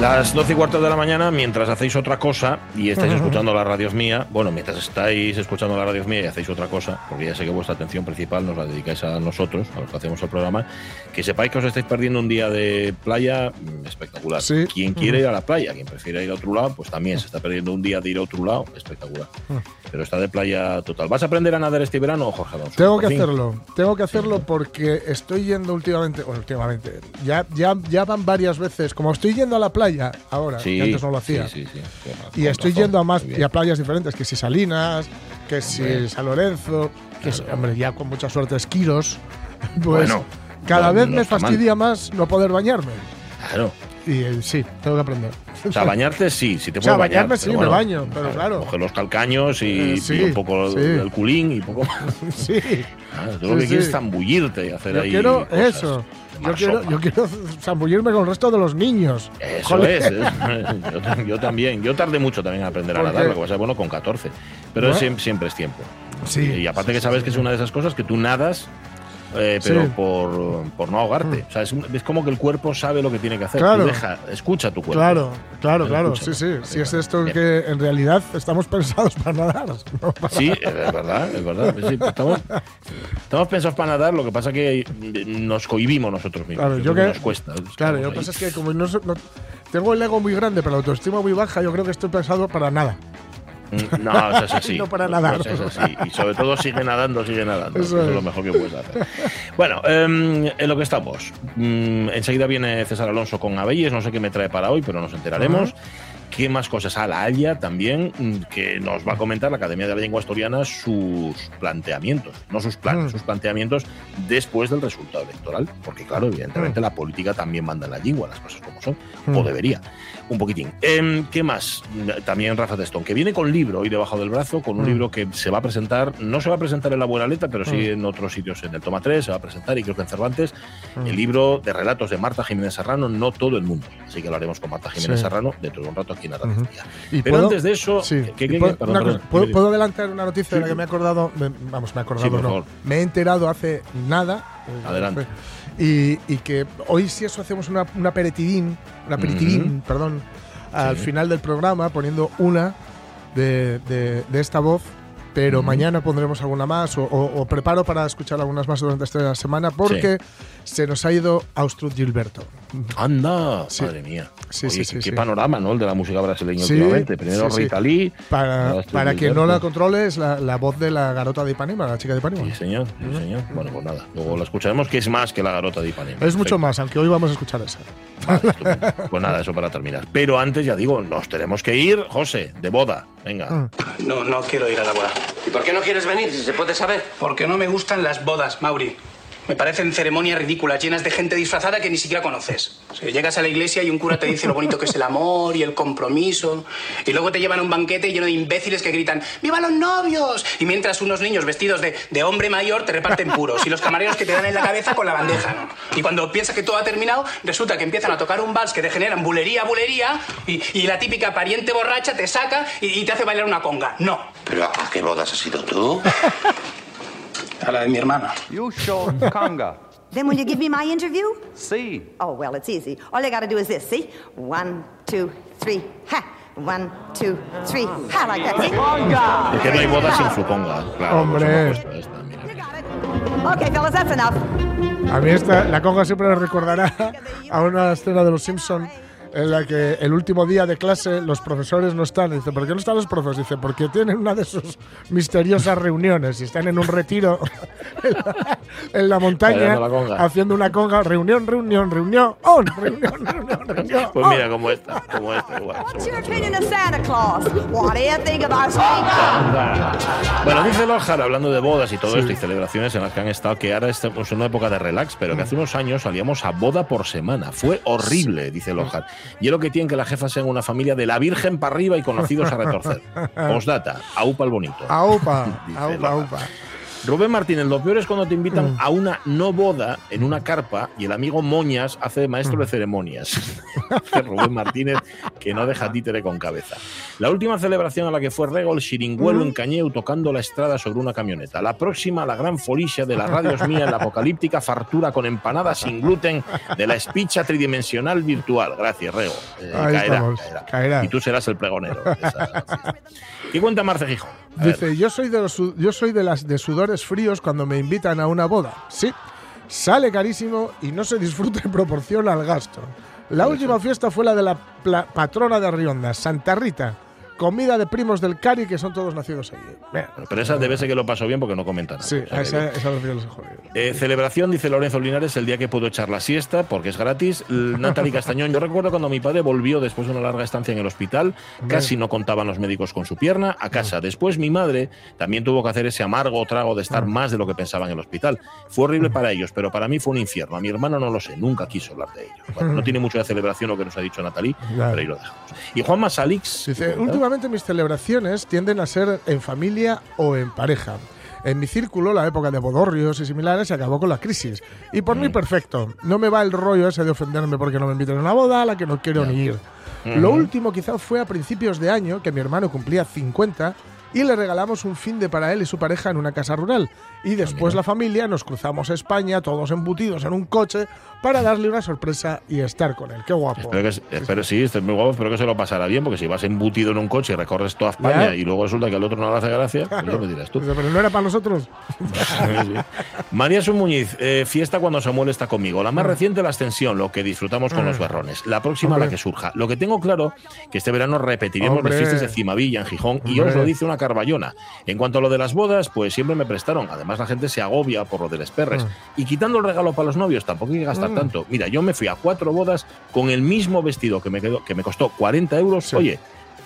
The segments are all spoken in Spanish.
Las 12 y cuarto de la mañana, mientras hacéis otra cosa y estáis escuchando la radio mía, bueno, mientras estáis escuchando la radio mía y hacéis otra cosa, porque ya sé que vuestra atención principal nos la dedicáis a nosotros, a los que hacemos el programa, que sepáis que os estáis perdiendo un día de playa mm, espectacular. Sí. Quien quiere ir a la playa, quien prefiere ir a otro lado, pues también se está perdiendo un día de ir a otro lado, espectacular. Pero está de playa total. ¿Vas a aprender a nadar este verano, Jorge Alonso? Tengo que hacerlo, tengo que hacerlo porque estoy yendo últimamente, bueno, últimamente, ya, ya, ya van varias veces, como estoy yendo a la playa ahora, Sí, que antes no lo hacía, Sí, sí, y estoy razón, yendo a más y a playas diferentes, que si Salinas, que si Hombre. San Lorenzo, que si, Claro. hombre, ya con mucha suerte Esquiros, pues Bueno, cada vez me fastidia más no poder bañarme. Claro. Y eh, sí, tengo que aprender. O sea, bañarte sí, si te O sea, puedes bañar. bañarme sí, pero me bueno, baño, pero claro. Coge los calcaños y, Eh, sí, y un poco sí. el culín y poco más. sí. Ah, lo que quieres es zambullirte y hacer Yo ahí. quiero cosas eso. Yo quiero, yo quiero zambullirme con el resto de los niños. Eso Joder. es. es. Yo, ta- yo también. Yo tardé mucho también en aprender a ¿Por nadar, lo que pasa es bueno con 14. Pero siempre, siempre es tiempo. Sí. Y aparte que sabes que es una de esas cosas que tú nadas. Eh, pero Sí. Mm. por, por no ahogarte. O sea, es, un- es como que el cuerpo sabe lo que tiene que hacer. Claro. Deja, escucha tu cuerpo. Claro, claro, claro. escucha, Sí, sí. Si es esto Bien. que en realidad estamos pensados para nadar. no para- Sí, es verdad, es verdad. Sí, estamos, estamos pensados para nadar, lo que pasa que nos cohibimos nosotros mismos. Claro, yo que- nos cuesta. Claro, lo que pasa es que como no- tengo el ego muy grande, pero la autoestima muy baja, yo creo que estoy pensado para nada. Mm, No, eso es así. No para nadar. Eso es así. Y sobre todo sigue nadando, sigue nadando. Eso Eso, es es. lo mejor que puedes hacer. Bueno, em, en lo que estamos. Mm, enseguida viene César Alonso con Abelles. No sé qué me trae para hoy, pero nos enteraremos. ¿Qué más cosas? A la Haya también, mm, que nos va a comentar la Academia de la Lengua Asturiana sus planteamientos, no sus planes, Mm. sus planteamientos después del resultado electoral. Porque, claro, evidentemente la política también manda en la lengua, las cosas como son, o Mm. debería. Un poquitín. Em, ¿Qué más? También Rafa Testón, que viene con libro hoy debajo del brazo, con un Mm. libro que se va a presentar, no se va a presentar en la Buena Letra, pero sí Mm. en otros sitios, en el Toma 3, se va a presentar y creo que en Cervantes, Mm. el libro de relatos de Marta Jiménez Serrano, No todo el mundo. Así que lo haremos con Marta Jiménez Sí. Serrano dentro de un rato la. Y Pero puedo- antes de eso, Sí. ¿qué- y qué- puedo, qué? Perdón, una perdón, cosa, ¿puedo, dime, puedo adelantar una noticia de la que me he acordado? Me- vamos, me he acordado, Sí, por no. favor. Me he enterado hace nada. Adelante. Y, y que hoy sí eso hacemos una, un aperitivín, un aperitivín, perdón, al final del programa, poniendo una de, de- de esta voz. Pero mañana pondremos alguna más o, o- o preparo para escuchar algunas más durante esta semana porque se nos ha ido Austrud Gilberto. Anda, Sí. madre mía. Sí, Oye, sí, sí, qué sí. panorama, ¿no? El de la música brasileña Sí, últimamente. Primero sí, sí. Rita Lee. Para, para quien no la controle, es la, la voz de la garota de Ipanema, la chica de Ipanema. Sí, señor, sí, señor. Bueno, pues nada. Luego la escucharemos, que es más que la garota de Ipanema. Es mucho más, aunque hoy vamos a escuchar esa. Vale, pues nada, eso para terminar. Pero antes, ya digo, nos tenemos que ir, José, de boda. Venga. Mm. No, no quiero ir a la boda. ¿Y por qué no quieres venir si se puede saber? Porque no me gustan las bodas, Mauri. Me parecen ceremonias ridículas, llenas de gente disfrazada que ni siquiera conoces. Llegas a la iglesia y un cura te dice lo bonito que es el amor y el compromiso. Y luego te llevan a un banquete lleno de imbéciles que gritan ¡Viva los novios! Y mientras unos niños vestidos de, de hombre mayor te reparten puros. Y los camareros que te dan en la cabeza con la bandeja, ¿no? Y cuando piensas que todo ha terminado, resulta que empiezan a tocar un vals que degeneran bulería, bulería. Y, y la típica pariente borracha te saca y, y te hace bailar una conga. No. ¿Pero a qué bodas has ido tú? A la de mi hermana. You show conga. Then will you give me my interview? See. Oh, well, it's easy. All you gotta do is this, see? One, two, three, ha! One, two, three, ha! Like that, see? Es que no hay boda sin fluconga. Claro, Hombre. por supuesto, esta, mira. You got it. Okay, fellas, that's enough. A mí esta, la conga siempre me recordará a una escena de Los Simpson en la que el último día de clase los profesores no están. Dice, ¿por qué no están los profes? Dice, porque tienen una de sus misteriosas reuniones y están en un retiro en la, en la montaña la conga. haciendo una conga. Reunión, reunión, reunión, on, reunión, reunión, reunión. Pues mira cómo está, como esta, igual. What's your opinion of Santa Claus? What do you think of our sweet Bueno, dice Lojar, hablando de bodas y todo esto y celebraciones en las que han estado, que ahora estamos en una época de relax, pero que hace unos años salíamos a boda por semana. Fue horrible, dice Lojar. Y es lo que tienen que la jefa sea una familia de la Virgen para arriba y conocidos a retorcer. Postdata, aupa el bonito. Aupa, aupa. Rubén Martínez, lo peor es cuando te invitan Mm. a una no boda en una carpa y el amigo Moñas hace de maestro Mm. de ceremonias. Rubén Martínez, que no deja títere con cabeza. La última celebración a la que fue Rego, el Mm. chiringuelo en Cañeu tocando la estrada sobre una camioneta. La próxima, la gran folicia de las radios mía en la apocalíptica fartura con empanadas sin gluten de la espicha tridimensional virtual. Gracias, Rego. Eh, caerá, caerá. caerá. Y tú serás el pregonero. ¿Qué cuenta Marce Gijón? Dice, yo soy de los yo soy de las de fríos cuando me invitan a una boda. Sí. Sale carísimo y no se disfruta en proporción al gasto. La última fiesta fue la de la patrona de Rionda, Santa Rita. Comida de primos del Cari que son todos nacidos allí. Pero esa debe ser que lo pasó bien porque no comenta nada. Sí, O sea esa, esa los los. Eh, celebración, dice Lorenzo Linares, el día que puedo echar la siesta, porque es gratis. Natalie Castañón, yo recuerdo cuando mi padre volvió después de una larga estancia en el hospital, casi no contaban los médicos con su pierna, a casa. Después mi madre también tuvo que hacer ese amargo trago de estar más de lo que pensaba en el hospital. Fue horrible para ellos, pero para mí fue un infierno. A mi hermano no lo sé, nunca quiso hablar de ello. Bueno, no tiene mucho de celebración lo que nos ha dicho Natalie, pero ahí lo dejamos. Y Juan Masalix. Dice, últimamente mis celebraciones tienden a ser en familia o en pareja. En mi círculo, la época de bodorrios y similares se acabó con la crisis. Y por mí, perfecto. No me va el rollo ese de ofenderme porque no me invitan a una boda a la que no quiero ni ir. Lo último quizás fue a principios de año que mi hermano cumplía 50 y le regalamos un fin de para él y su pareja en una casa rural. Y después la familia nos cruzamos a España, todos embutidos en un coche, para darle una sorpresa y estar con él. Qué guapo. Espero que, espero, sí, esto es muy guapo, espero que se lo pasará bien, porque si vas embutido en un coche y recorres toda España Ya. y luego resulta que al otro no le hace gracia, pues ya me dirás tú. Pero no era para nosotros. Sí. María Sun Muñiz, eh, fiesta cuando Samuel está conmigo. La más reciente, la extensión, lo que disfrutamos con los berrones. La próxima, Hombre. la que surja. Lo que tengo claro, que este verano repetiremos Hombre. las fiestas de Cimavilla en Gijón y Hombre. os lo dice una carballona. En cuanto a lo de las bodas, pues siempre me prestaron. Además, la gente se agobia por lo de los perres. Y quitando el regalo para los novios, tampoco hay que gastar tanto. Mira, yo me fui a cuatro bodas con el mismo vestido que me, quedó, que me costó 40 euros. Sí. Oye,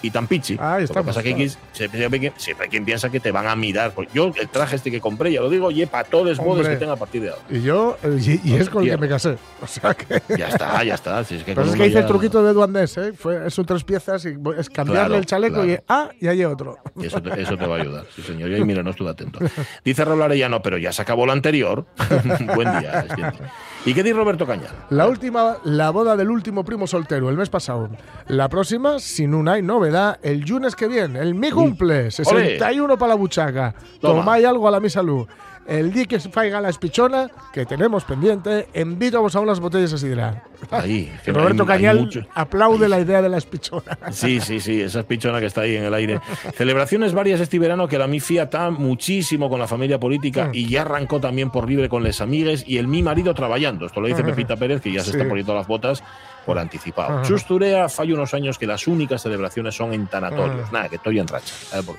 y tan pichi. Ahí Lo que pasa que claro. aquí siempre, siempre, hay quien- piensa que te van a mirar. Pues yo, el traje este que compré, ya lo digo, y para todos los Hombre. que tenga a partir de ahora. Y yo, y, es con el que me casé. O sea que. Ya está, ya está. Si es que Pero es que hice el truquito de Duandés, ¿eh? Fue, son tres piezas y es cambiarle Claro, el chaleco y ah, y hay otro. Eso te, eso te va a ayudar, sí señor. Y mira, no estuve atento. Dice Raúl Arellano, pero ya se acabó la anterior. Buen día. siempre. ¿Y qué dice Roberto Cañal? La última, la boda del último primo soltero, el mes pasado. La próxima, sin una hay novedad, el lunes que viene, el mi cumple, 61 para la buchaca. Toma. Tomáis algo a la misa luz. El día que se faiga la espichona, que tenemos pendiente, invitamos a unas botellas de sidra. Ahí, que Roberto hay- hay Cañal mucho. aplaude la idea de la espichona. Sí, sí, sí, esa es pichona que está ahí en el aire. Celebraciones varias este verano que la mi fiata muchísimo con la familia política y ya arrancó también por libre con les amigues y el mi marido trabajando. Esto lo dice Pepita Pérez, que ya se Sí. está poniendo las botas por anticipado. Ajá. Chusturea falla unos años que las únicas celebraciones son en tanatorios. Nada, que estoy en racha.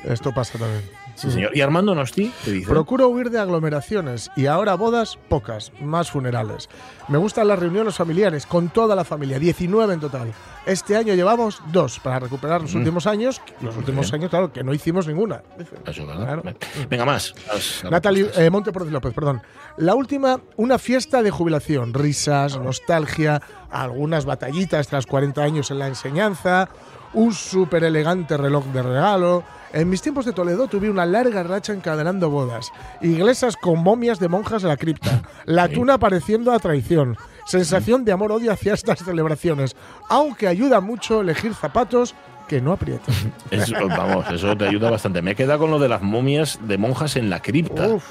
Esto pasa también. Sí, señor. ¿Y Armando Nosti? ¿Qué dice? Procuro huir de aglomeraciones y ahora bodas pocas, más funerales. Me gustan las reuniones familiares con toda la familia, 19 en total. Este año llevamos dos para recuperar los últimos años, los últimos años, claro, que no hicimos ninguna. Eso. Claro. Venga, más. Las Natalie eh, López, perdón. La última, una fiesta de jubilación, risas, nostalgia, algunas batallitas tras 40 años en la enseñanza, un súper elegante reloj de regalo. En mis tiempos de Toledo tuve una larga racha encadenando bodas, iglesias con momias de monjas de la cripta, la tuna apareciendo a traición, sensación de amor-odio hacia estas celebraciones, aunque ayuda mucho elegir zapatos que no aprietan. Eso, vamos, eso te ayuda bastante. Me he quedado con lo de las momias de monjas en la cripta. Uf,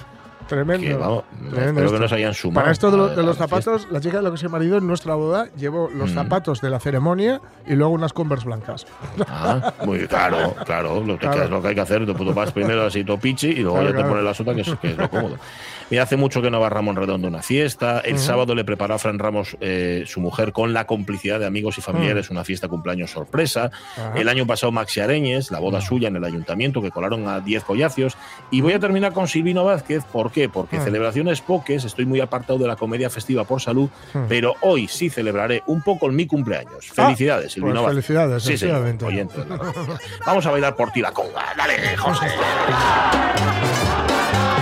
tremendo. que, vamos, tremendo espero que esto. no se hayan sumado. Para esto de, lo- de los zapatos, la chica de lo que se marido en nuestra boda llevó los Mm. zapatos de la ceremonia y luego unas Converse blancas. Ah, muy claro, claro. Lo que, Claro. es lo que hay que hacer. Tú vas primero así todo pichi y luego Claro, ya te pones la sota, que es, que es lo cómodo. Mira, hace mucho que no va Ramón Redondo a una fiesta. El sábado le preparó a Fran Ramos, eh, su mujer, con la complicidad de amigos y familiares, una fiesta cumpleaños sorpresa. El año pasado, Maxi Areñes, la boda suya en el ayuntamiento, que colaron a 10 collacios. Y voy a terminar con Silvino Vázquez. ¿Por qué? Porque Ah. celebraciones poques, estoy muy apartado de la comedia festiva por salud, pero hoy sí celebraré un poco mi cumpleaños. Felicidades, Silvino pues Vázquez. felicidades, Sí, señor, oyente. Vamos a bailar por ti la conga. Dale, José.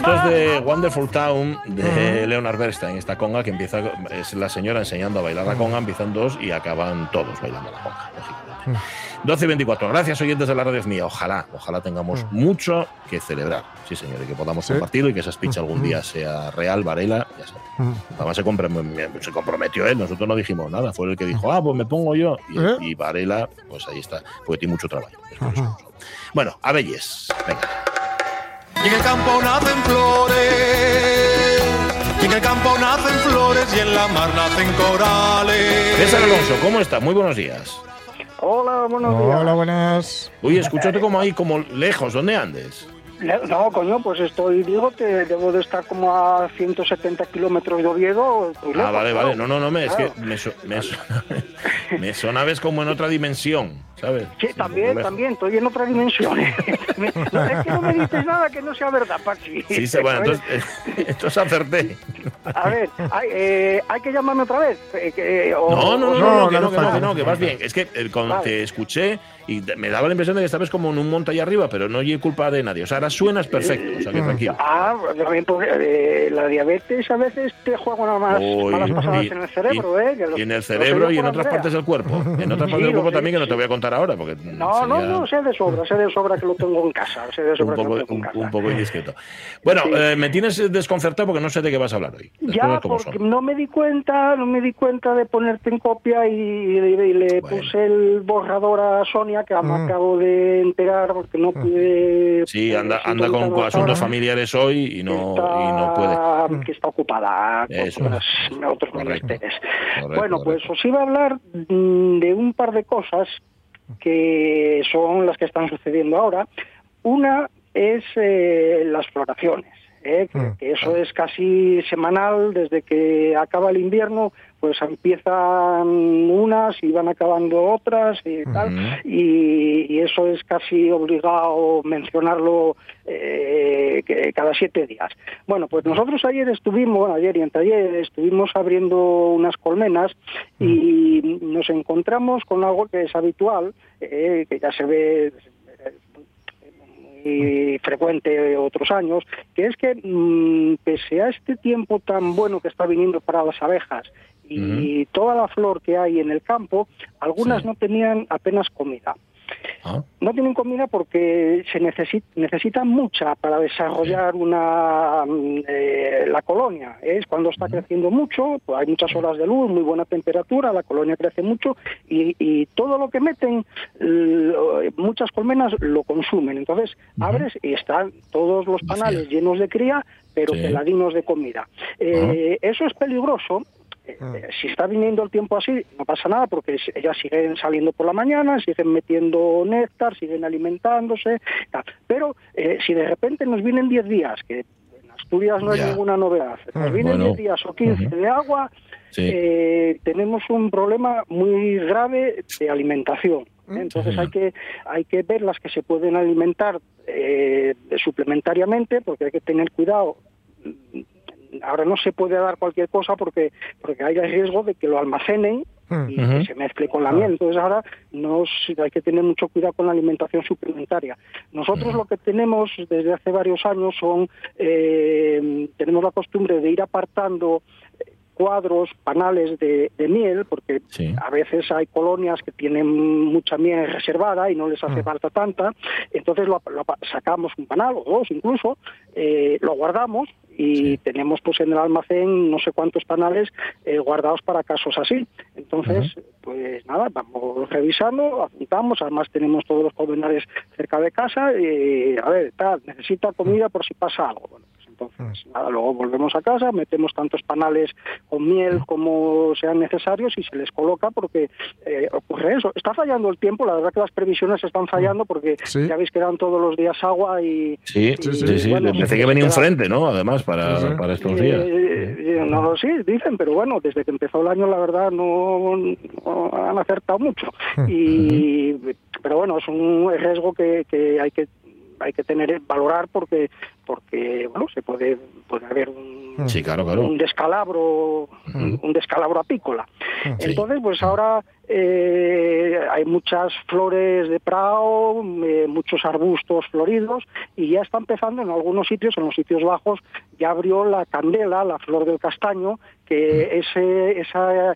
Esto es de Wonderful Town de Leonard Bernstein, esta conga que empieza, es la señora enseñando a bailar la conga, empiezan dos y acaban todos bailando la conga, lógicamente. 12 y 24. Gracias, oyentes de la radio mía. Ojalá, ojalá tengamos mucho que celebrar. Sí, señor, y que podamos Sí. compartirlo y que esa speech algún día sea real, Varela, ya sabes. Además se, se comprometió él, nosotros no dijimos nada, fue el que dijo, ah, pues me pongo yo. Y, ¿Eh? y Varela, pues ahí está, porque tiene mucho trabajo. Bueno, a Belles, venga. Y en el campo nacen flores, y en el campo nacen flores, y en la mar nacen corales. César Alonso, ¿cómo estás? Muy buenos días. Hola, buenos días. Hola, buenas. Uy, escúchate como ahí, como lejos, ¿dónde andes? No, coño, pues estoy, digo que debo de estar como a 170 kilómetros de Oviedo. estoy Ah, lejos, vale, vez No, no, no, me, es que me, so- me, so- me como en otra dimensión, ¿sabes? Sí, también, también, estoy en otra dimensión. no, es que no me dices nada que no sea verdad, Pachi. Sí, sí, bueno, entonces, eh, entonces acerté. A ver, hay, eh, ¿hay que llamarme otra vez? Eh, que- o- No, no, no, no, no, que no que no, que vas bien. Es que eh, cuando Vale. te escuché y me daba la impresión de que estabas como en un monte allá arriba, pero no oye culpa de nadie. O sea, ahora suenas perfecto, o sea, que tranquilo. Ah, también porque eh, la diabetes a veces te juega unas malas, Uy, malas pasadas y- en el cerebro, y- ¿eh? y en el cerebro y en otras partes del cuerpo. En otras Sí, partes del cuerpo también, que no te voy a contar ahora, porque No, no, sería no, sé de sobra, sé de sobra que lo tengo en casa, sé de un sobra que poco, lo tengo en un, casa. un poco indiscreto. Bueno, Sí. eh, me tienes desconcertado porque no sé de qué vas a hablar hoy. Ya, porque son. no me di cuenta, no me di cuenta de ponerte en copia y, y- y le Bueno. puse el borrador a Sonia, que me acabo de enterar porque no pude... Sí, anda, eh, anda con sintonizar asuntos familiares hoy y no, está- y no puede. que está ocupada con Eso. otras- otros Correcto. menesteres. Correcto, Bueno, pues os iba a hablar mm, de un par de cosas que son las que están sucediendo ahora. Una es eh, las floraciones. ¿Eh? que, Mm. que eso es casi semanal desde que acaba el invierno pues empiezan unas y van acabando otras y tal y, y eso es casi obligado mencionarlo eh, que cada siete días. Bueno, pues nosotros ayer estuvimos, bueno, ayer y anteayer estuvimos abriendo unas colmenas y nos encontramos con algo que es habitual, eh, que ya se ve eh, muy frecuente otros años, que es que mm, pese a este tiempo tan bueno que está viniendo para las abejas y toda la flor que hay en el campo, algunas Sí. no tenían apenas comida. Ah, No tienen comida porque se necesita, necesitan mucha para desarrollar una mm, eh, la colonia. Es cuando está creciendo mucho, pues hay muchas horas de luz, muy buena temperatura, la colonia crece mucho y, y todo lo que meten, muchas colmenas lo consumen. Entonces abres y están todos los panales llenos de cría, pero Sí. peladinos de comida. Eh, Eso es peligroso eh, si está viniendo el tiempo así, no pasa nada porque ellas siguen saliendo por la mañana, siguen metiendo néctar, siguen alimentándose, tal. pero eh, si de repente nos vienen 10 días, que en Asturias no Ya. hay ninguna novedad, nos Mm, vienen bueno. 10 días o 15 Ujú. de agua, Sí. eh, tenemos un problema muy grave de alimentación. ¿eh? Entonces hay que hay que ver las que se pueden alimentar eh, suplementariamente porque hay que tener cuidado ahora no se puede dar cualquier cosa porque porque hay el riesgo de que lo almacenen y Ujú. que se mezcle con la miel. Entonces ahora nos, hay que tener mucho cuidado con la alimentación suplementaria. Nosotros lo que tenemos desde hace varios años son, eh, tenemos la costumbre de ir apartando cuadros, panales de, de miel, porque Sí. a veces hay colonias que tienen mucha miel reservada y no les hace falta tanta, entonces lo, lo sacamos un panal o dos incluso, eh, lo guardamos y tenemos pues en el almacén no sé cuántos panales eh, guardados para casos así. Entonces, pues nada, vamos revisando, apuntamos, además tenemos todos los colmenares cerca de casa y a ver, tal, necesita comida por si pasa algo. Bueno, entonces, nada, luego volvemos a casa, metemos tantos panales con miel como sean necesarios y se les coloca porque eh, ocurre eso. Está fallando el tiempo, la verdad que las previsiones están fallando porque Sí. ya veis que dan todos los días agua y... Sí, y, sí, sí. sí. bueno, Parece se que venía un queda- frente, ¿no? Además, para, Sí, sí. para estos días. eh, eh, no lo sé, dicen, pero bueno, desde que empezó el año la verdad no, no han acertado mucho. Y, Pero bueno, es un riesgo que, que hay que hay que tener valorar porque porque bueno se puede puede haber un, Sí, claro, claro. un descalabro un descalabro apícola. Entonces, pues ahora eh, hay muchas flores de prado, eh, muchos arbustos floridos y ya está empezando en algunos sitios, en los sitios bajos, ya abrió la candela, la flor del castaño, que ese, esa mm,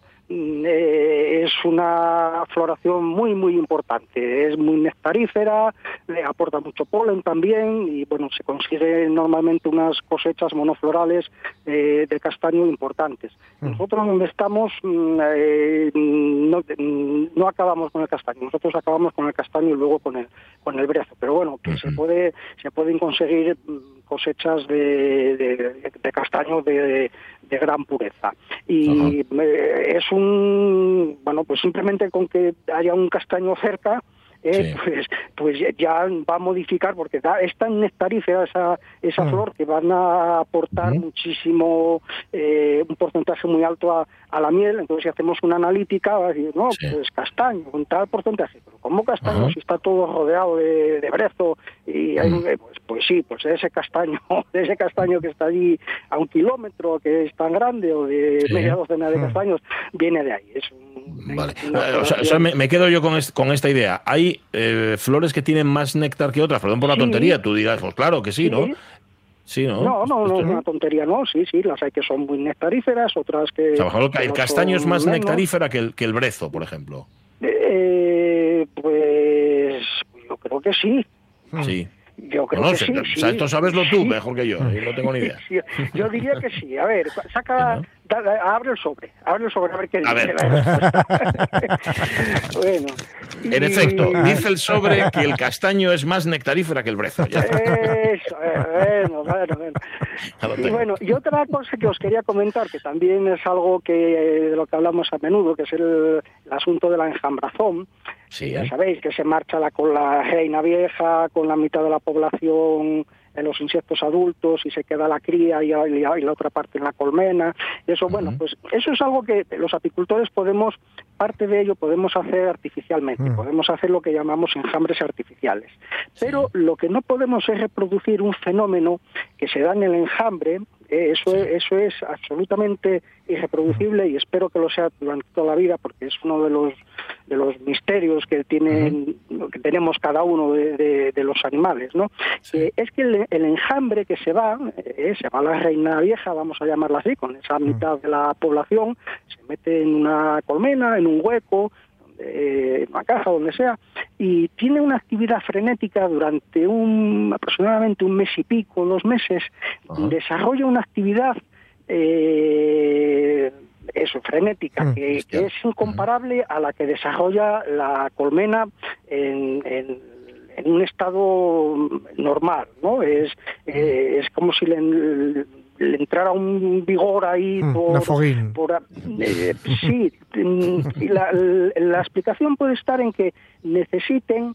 es una floración muy muy importante. Es muy nectarífera le aporta mucho polen también y bueno se consigue normalmente unas cosechas monoflorales eh, de castaño importantes. Nosotros donde estamos mm, eh, no, mm, no acabamos con el castaño. Nosotros acabamos con el castaño y luego con el con el brezo. Pero bueno que se puede se pueden conseguir mm, cosechas de, de- de castaño de, de gran pureza. Y eh, es un bueno pues simplemente con que haya un castaño cerca eh, pues pues ya- va a modificar porque da, es tan nectarífera esa esa flor que van a aportar muchísimo eh, un porcentaje muy alto a, a la miel. Entonces si hacemos una analítica va a decir no pues castaño con tal porcentaje pero cómo castaño si está todo rodeado de, de brezo y hay un- eh, pues, pues sí pues ese castaño de ese castaño que está allí a un kilómetro que es tan grande o de Sí. media docena de Mm. castaños viene de ahí. Es un- Vale. una Eh, o sea, o sea, me, me quedo yo con, con esta idea. Hay eh, flores que tienen más néctar que otras. Perdón por la Sí. tontería. Tú dirás, pues claro que sí, ¿no? Sí. Sí, ¿no? No, no, no es una tontería, no, sí, sí, las hay que son muy nectaríferas, otras que... O sea, que el castaño es más menos. nectarífera que el, que el brezo, por ejemplo. Eh, pues yo creo que sí, Sí. Yo creo No, que sí. o sí. sea, esto sabeslo tú Sí. mejor que yo. yo no tengo ni idea. Sí, yo diría que sí. A ver, saca, da- da- abre el sobre, abre el sobre a ver qué A dice. ver. la respuesta. bueno. En y- efecto, dice el sobre que el castaño es más nectarífera que el brezo. Ya. Eso, eh, bueno, bueno, bueno. Lo Y bueno, y otra cosa que os quería comentar, que también es algo que de lo que hablamos a menudo, que es el, el asunto de la enjambrazón. Sí, Ya ¿eh? sabéis que se marcha la, con la reina vieja, con la mitad de la población en los insectos adultos y se queda la cría y, y- y la otra parte en la colmena. Eso, bueno, pues eso es algo que los apicultores podemos, parte de ello podemos hacer artificialmente, podemos hacer lo que llamamos enjambres artificiales. Pero lo que no podemos es reproducir un fenómeno que se da en el enjambre, eh, eso, es, eso es absolutamente irreproducible y espero que lo sea durante toda la vida porque es uno de los de los misterios que tienen que tenemos cada uno de, de- de los animales, ¿no? Eh, es que el, el enjambre que se va, eh, se va la reina vieja, vamos a llamarla así, con esa mitad de la población, se mete en una colmena, en un hueco, eh, caja, donde sea, y tiene una actividad frenética durante un aproximadamente un mes y pico, dos meses, desarrolla una actividad eh, eso, frenética, que, que es incomparable a la que desarrolla la colmena en, en- en un estado normal, ¿no? Es, eh, es como si le, le entrara un vigor ahí Mm, por, una foguín. por, eh, sí, mm, la, la explicación puede estar en que necesiten,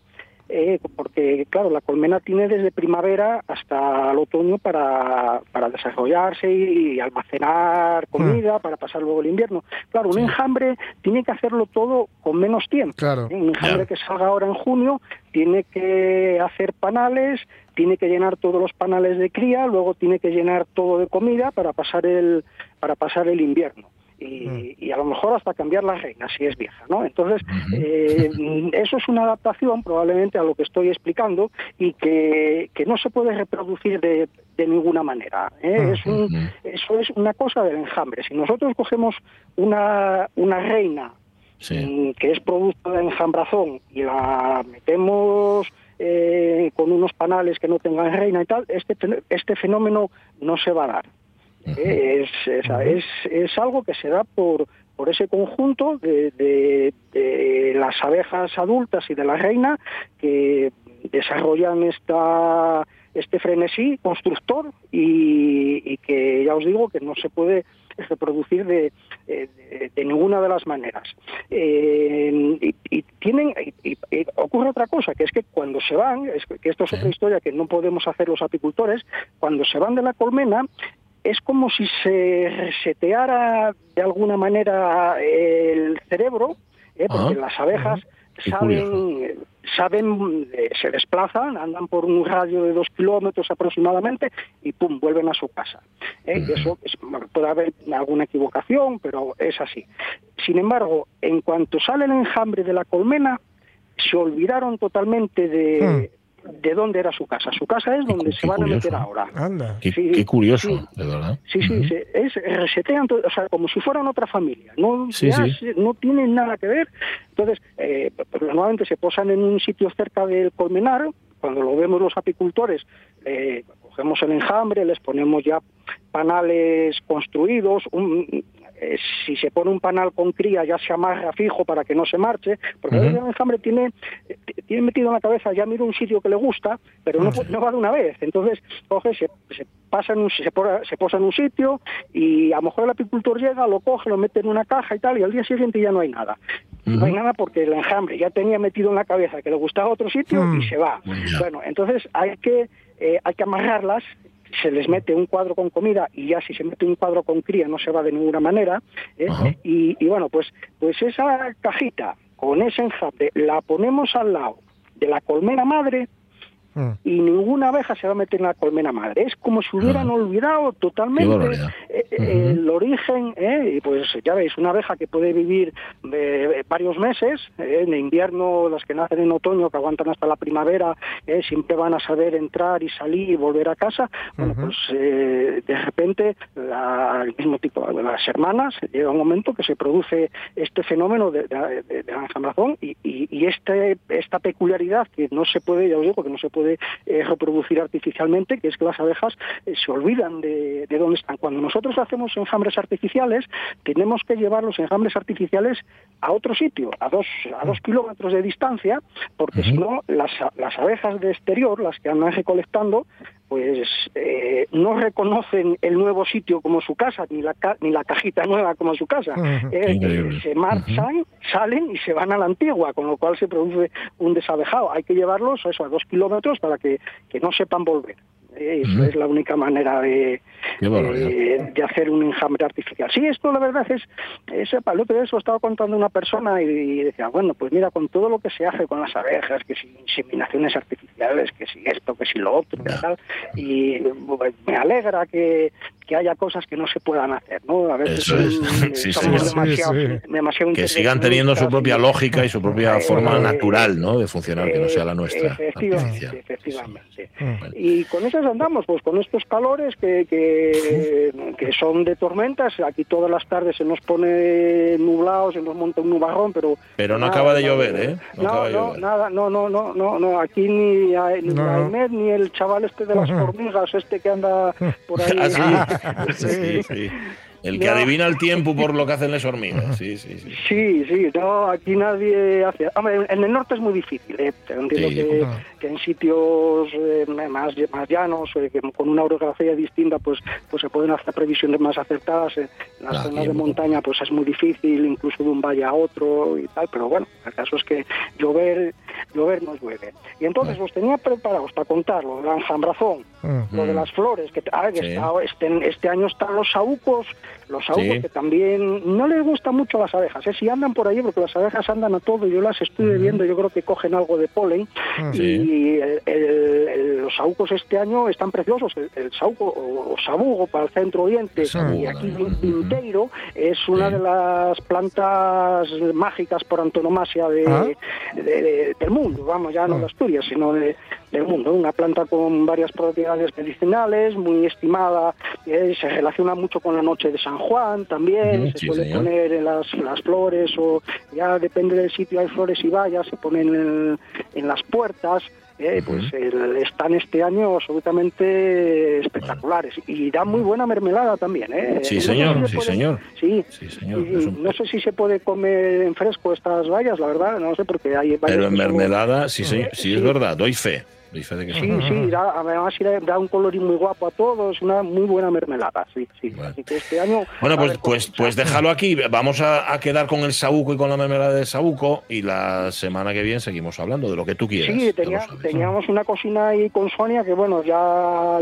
eh, porque claro, la colmena tiene desde primavera hasta el otoño para, para desarrollarse y almacenar comida, para pasar luego el invierno. Claro, un enjambre tiene que hacerlo todo con menos tiempo. Claro. ¿eh? Un enjambre que salga ahora en junio tiene que hacer panales, tiene que llenar todos los panales de cría, luego tiene que llenar todo de comida para pasar el, para pasar el invierno. Y, y a lo mejor hasta cambiar la reina si es vieja, ¿no? Entonces, eh, eso es una adaptación probablemente a lo que estoy explicando y que, que no se puede reproducir de, de ninguna manera. ¿eh? Es un- eso es una cosa del enjambre. Si nosotros cogemos una, una reina mm, que es producto de enjambrazón y la metemos eh, con unos panales que no tengan reina y tal, este, este fenómeno no se va a dar. Eh, es, es, es, es algo que se da por, por ese conjunto de, de- de las abejas adultas y de la reina que desarrollan esta, este frenesí constructor y, y que ya os digo que no se puede reproducir de, de- de- ninguna de las maneras. Eh, y, y tienen y- ocurre otra cosa, que es que cuando se van, es que esto es otra historia que no podemos hacer los apicultores, cuando se van de la colmena, es como si se reseteara de alguna manera el cerebro, ¿eh? porque Ah, las abejas saben, saben eh, se desplazan, andan por un radio de dos kilómetros aproximadamente y pum, vuelven a su casa. ¿eh? Y eso es- puede haber alguna equivocación, pero es así. Sin embargo, en cuanto sale el enjambre de la colmena, se olvidaron totalmente de, de dónde era su casa. Su casa es donde se van a meter ahora. Anda. Qué, Sí, qué curioso, sí. de verdad. Sí, sí, se- es, resetean, todo, o sea, como si fueran otra familia. No, Sí, ya sí. se- no tienen nada que ver. Entonces, eh, normalmente se posan en un sitio cerca del colmenar. Cuando lo vemos los apicultores, eh, cogemos el enjambre, les ponemos ya panales construidos. un- eh, si se pone un panal con cría ya se amarra fijo para que no se marche, porque a veces el enjambre tiene, tiene metido en la cabeza, ya mira un sitio que le gusta, pero no, va de una vez. Entonces, coge, se, se pasa en un, se, se posa en un sitio y a lo mejor el apicultor llega, lo coge, lo mete en una caja y tal, y al día siguiente ya no hay nada. No hay nada porque el enjambre ya tenía metido en la cabeza que le gustaba otro sitio y se va. Bueno, entonces hay que, eh, hay que amarrarlas se les mete un cuadro con comida y ya si se mete un cuadro con cría no se va de ninguna manera. ¿eh? Y, y bueno, pues, pues esa cajita con ese enjambre la ponemos al lado de la colmena madre y ninguna abeja se va a meter en la colmena madre. Es como si hubieran olvidado totalmente eh, eh, el origen. ¿eh? Pues ya veis, una abeja que puede vivir eh, varios meses, eh, en invierno, las que nacen en otoño, que aguantan hasta la primavera, eh, siempre van a saber entrar y salir y volver a casa. Bueno, pues eh, de repente, la- el mismo tipo de las hermanas, llega un momento que se produce este fenómeno de, de, de- y, y este, esta peculiaridad que no se puede, ya os digo, que no se puede eh, reproducir artificialmente, que es que las abejas eh, se olvidan de, de dónde están. Cuando nosotros hacemos enjambres artificiales, tenemos que llevar los enjambres artificiales a otro sitio, a dos, a dos kilómetros de distancia, porque si no, las, las abejas de exterior, las que andan recolectando, pues eh, no reconocen el nuevo sitio como su casa, ni la, ca- ni la cajita nueva como su casa. Eh, eh, se marchan, salen y se van a la antigua, con lo cual se produce un desabejado. Hay que llevarlos eso, a dos kilómetros para que, que no sepan volver. Eso es la única manera de, de hacer un enjambre artificial. Sí, esto la verdad es, es el otro día estaba contando una persona y, y decía, bueno, pues mira, con todo lo que se hace con las abejas, que si inseminaciones artificiales, que si esto, que si lo otro, que tal, y pues, me alegra que, que haya cosas que no se puedan hacer, ¿no? A veces Eso es. Sí, somos sí. demasiado, Sí, demasiado Que sigan teniendo su propia lógica y su propia Eh, forma eh, natural ¿no? de funcionar, que no sea la eh, nuestra. Efectivamente, efectivamente. Y con esas andamos, pues con estos calores que, que, que son de tormentas. Aquí todas las tardes se nos pone nublado, se nos monta un nubarrón, pero... Pero no nada, acaba de llover, ¿eh? No No, acaba de no, llover. nada, no, no, no, no, no. Aquí ni, hay- ni No. Ahmed, ni el chaval este de las hormigas, este que anda por ahí. Ah, sí. sí, sí. El que No. adivina el tiempo por lo que hacen las hormigas. Sí, sí, sí. Sí, sí, no, aquí nadie hace. Hombre, en el norte es muy difícil, ¿eh? Entiendo Sí. que, Ah. que en sitios eh, más, más llanos, eh, que con una orografía distinta, pues, pues se pueden hacer previsiones más acertadas. En las Ah, zonas de montaña, pues es muy difícil, incluso de un valle a otro y tal. Pero bueno, el caso es que llover, llover no llueve. Y entonces los tenía preparados para contarlo, la enjambrazón, lo de Mm. las flores, que ah, que Sí. está- este, este año están los saúcos, los Sí. que también no les gusta mucho a las abejas, ¿eh? si andan por ahí, porque las abejas andan a todo, yo las estuve viendo, yo creo que cogen algo de polen, y el- el- el- los saúcos este año están preciosos, el, el saúco o, sabugo para el centro oriente, y aquí. Vinteiro es una Sí. de las plantas mágicas por antonomasia de, Ah. de- de- del mundo, vamos, ya no Ah. de Asturias, sino de, del mundo. Una planta con varias propiedades medicinales, muy estimada, eh, se relaciona mucho con la noche de San Juan también, se sí, suele señor. poner en las, las flores o ya depende del sitio, hay flores y vallas, se ponen en, en las puertas. eh, pues el- están este año absolutamente espectaculares y dan muy buena mermelada también. ¿eh? Sí, No sé señor, si sí, puede- señor. Sí, Sí, señor. y Es un- no sé si se puede comer en fresco estas vallas, la verdad, no sé, porque hay vallas Pero en mermelada, sí, señor, sí, es Sí. verdad, doy fe. De que Sí, sí. sí, da, además da, un colorín muy guapo a todos, una muy buena mermelada, sí, sí. Bueno. Así que este año... Bueno, pues, pues, pues déjalo aquí. Vamos a, a quedar con el saúco y con la mermelada de saúco y la semana que viene seguimos hablando de lo que tú quieras. Sí, tenía- teníamos una cocina ahí con Sonia que bueno, ya